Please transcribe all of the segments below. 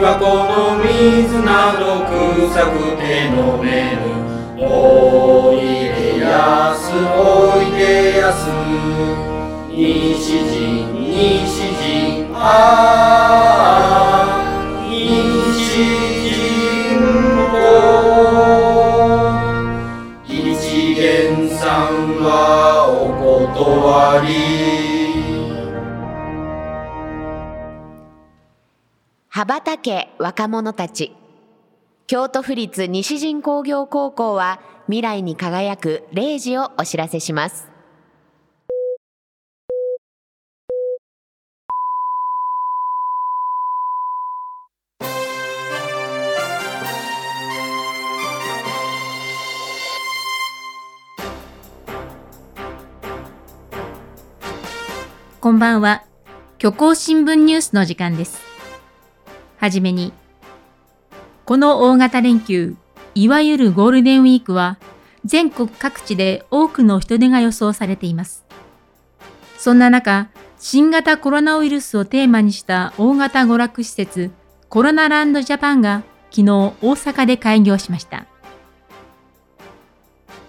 はこの水など臭くて飲めぬ。おいでやすおいでやす。西陣西陣あけ若者たち京都府立西陣工業高校は未来に輝く0時をお知らせしますこんばんは。虚構新聞ニュースの時間です。はじめに、この大型連休、いわゆるゴールデンウィークは、全国各地で多くの人出が予想されています。そんな中、新型コロナウイルスをテーマにした大型娯楽施設、コロナランドジャパンが昨日大阪で開業しました。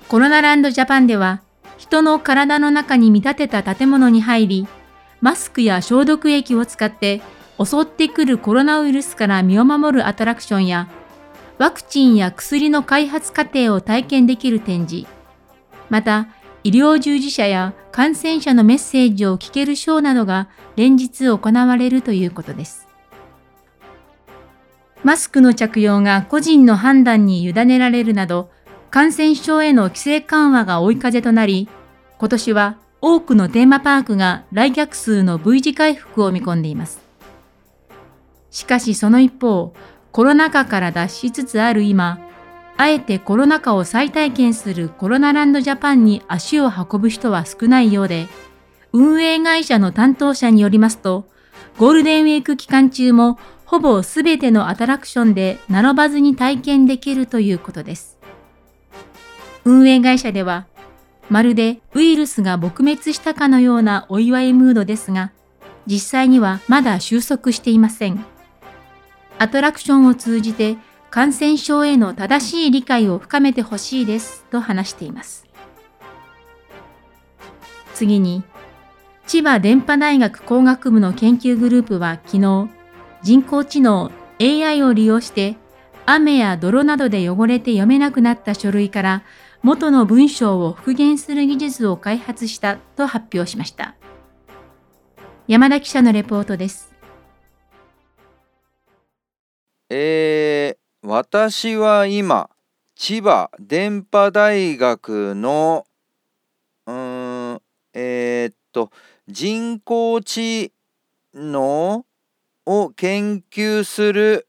コロナランドジャパンでは、人の体の中に見立てた建物に入り、マスクや消毒液を使って襲ってくるコロナウイルスから身を守るアトラクションや、ワクチンや薬の開発過程を体験できる展示、また、医療従事者や感染者のメッセージを聞けるショーなどが連日行われるということです。マスクの着用が個人の判断に委ねられるなど、感染症への規制緩和が追い風となり、今年は多くのテーマパークが来客数の V 字回復を見込んでいます。しかしその一方、コロナ禍から脱しつつある今、あえてコロナ禍を再体験するコロナランドジャパンに足を運ぶ人は少ないようで、運営会社の担当者によりますと、ゴールデンウィーク期間中もほぼすべてのアトラクションで並ばずに体験できるということです。運営会社では、まるでウイルスが撲滅したかのようなお祝いムードですが、実際にはまだ収束していません。アトラクションを通じて感染症への正しい理解を深めてほしいですと話しています。次に、千葉電波大学工学部の研究グループは昨日、人工知能 AI を利用して雨や泥などで汚れて読めなくなった書類から元の文章を復元する技術を開発したと発表しました。山田記者のレポートです。えー、私は今千葉電波大学のうんえー、っと人工知能を研究する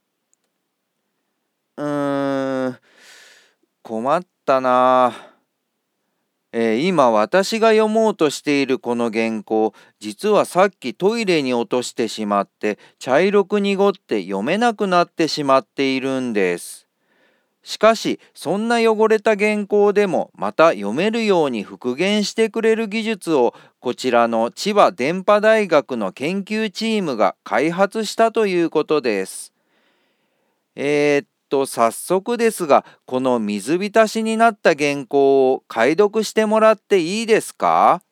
うん困ったなえー今私が読もうとしているこの原稿実はさっきトイレに落としてしまって茶色く濁って読めなくなってしまっているんです。しかしそんな汚れた原稿でもまた読めるように復元してくれる技術をこちらの千葉電波大学の研究チームが開発したということです。えーっと早速ですがこの水浸しになった原稿を解読してもらっていいですか？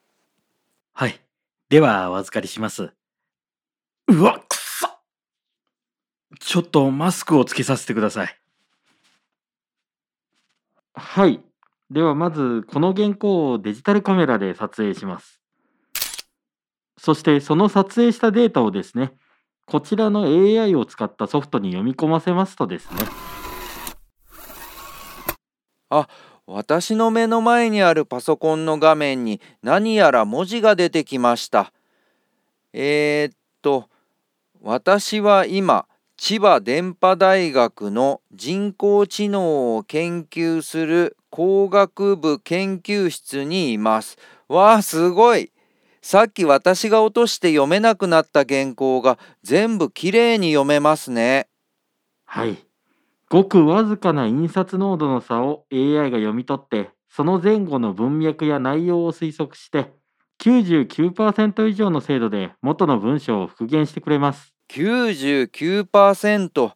はい。では、お預かりします。うわ、くっさちょっとマスクをつけさせてください。はい。では、まず、この原稿をデジタルカメラで撮影します。そして、その撮影したデータをですね、こちらの AI を使ったソフトに読み込ませますとですね、あ私の目の前にあるパソコンの画面に何やら文字が出てきました。えー、っと、私は今、千葉電波大学の人工知能を研究する工学部研究室にいます。わあ、すごいさっき私が落として読めなくなった原稿が全部きれいに読めますね。はい。ごくわずかな印刷濃度の差を AI が読み取って、その前後の文脈や内容を推測して、99%以上の精度で元の文章を復元してくれます。99%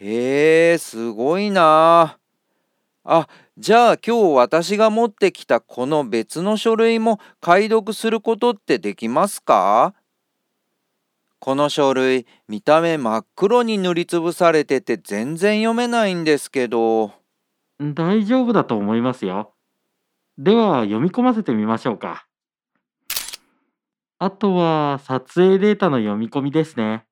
へえすごいな。あじゃあ今日私が持ってきたこの別の書類も解読することってできますか？この書類見た目真っ黒に塗りつぶされてて全然読めないんですけど大丈夫だと思いますよ。では読み込ませてみましょうか。あとは撮影データの読み込みですね。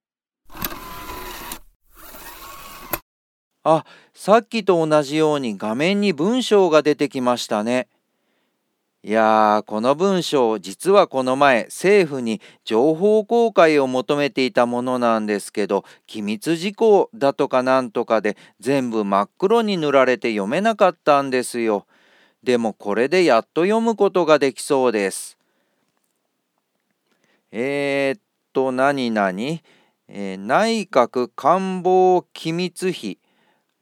あさっきと同じように画面に文章が出てきましたね。いやーこの文章実はこの前政府に情報公開を求めていたものなんですけど機密事項だとかなんとかで全部真っ黒に塗られて読めなかったんですよ。でもこれでやっと読むことができそうです。えー、っと何々、えー、内閣官房機密費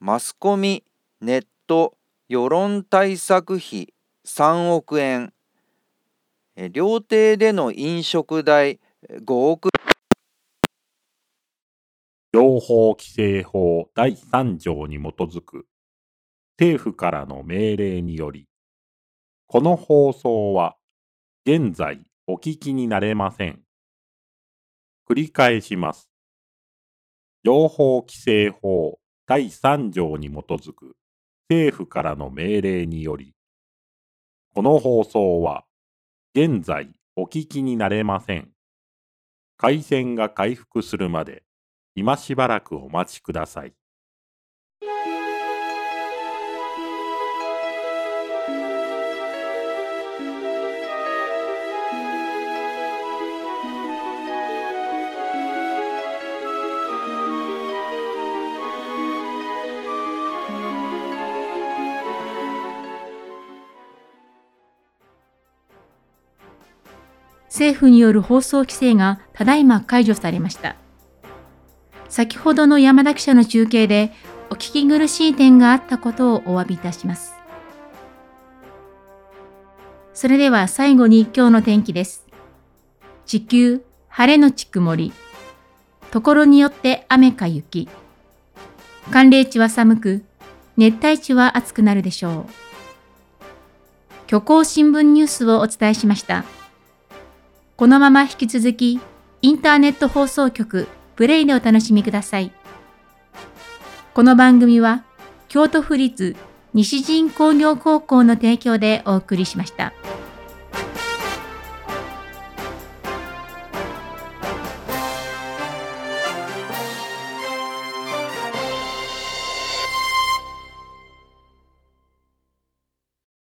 マスコミネット世論対策費3億円料亭での飲食代5億情報規制法第3条に基づく。政府からの命令により。この放送は。現在お聞きになれません。繰り返します。情報規制法第3条に基づく。政府からの命令により。この放送は現在お聞きになれません。回線が回復するまで今しばらくお待ちください。政府による放送規制がただいま解除されました。先ほどの山田記者の中継でお聞き苦しい点があったことをお詫びいたします。それでは最後に今日の天気です。地球、晴れのち曇り。ところによって雨か雪。寒冷地は寒く、熱帯地は暑くなるでしょう。虚構新聞ニュースをお伝えしました。このまま引き続き、インターネット放送局プレイでお楽しみください。この番組は、京都府立西陣工業高校の提供でお送りしました。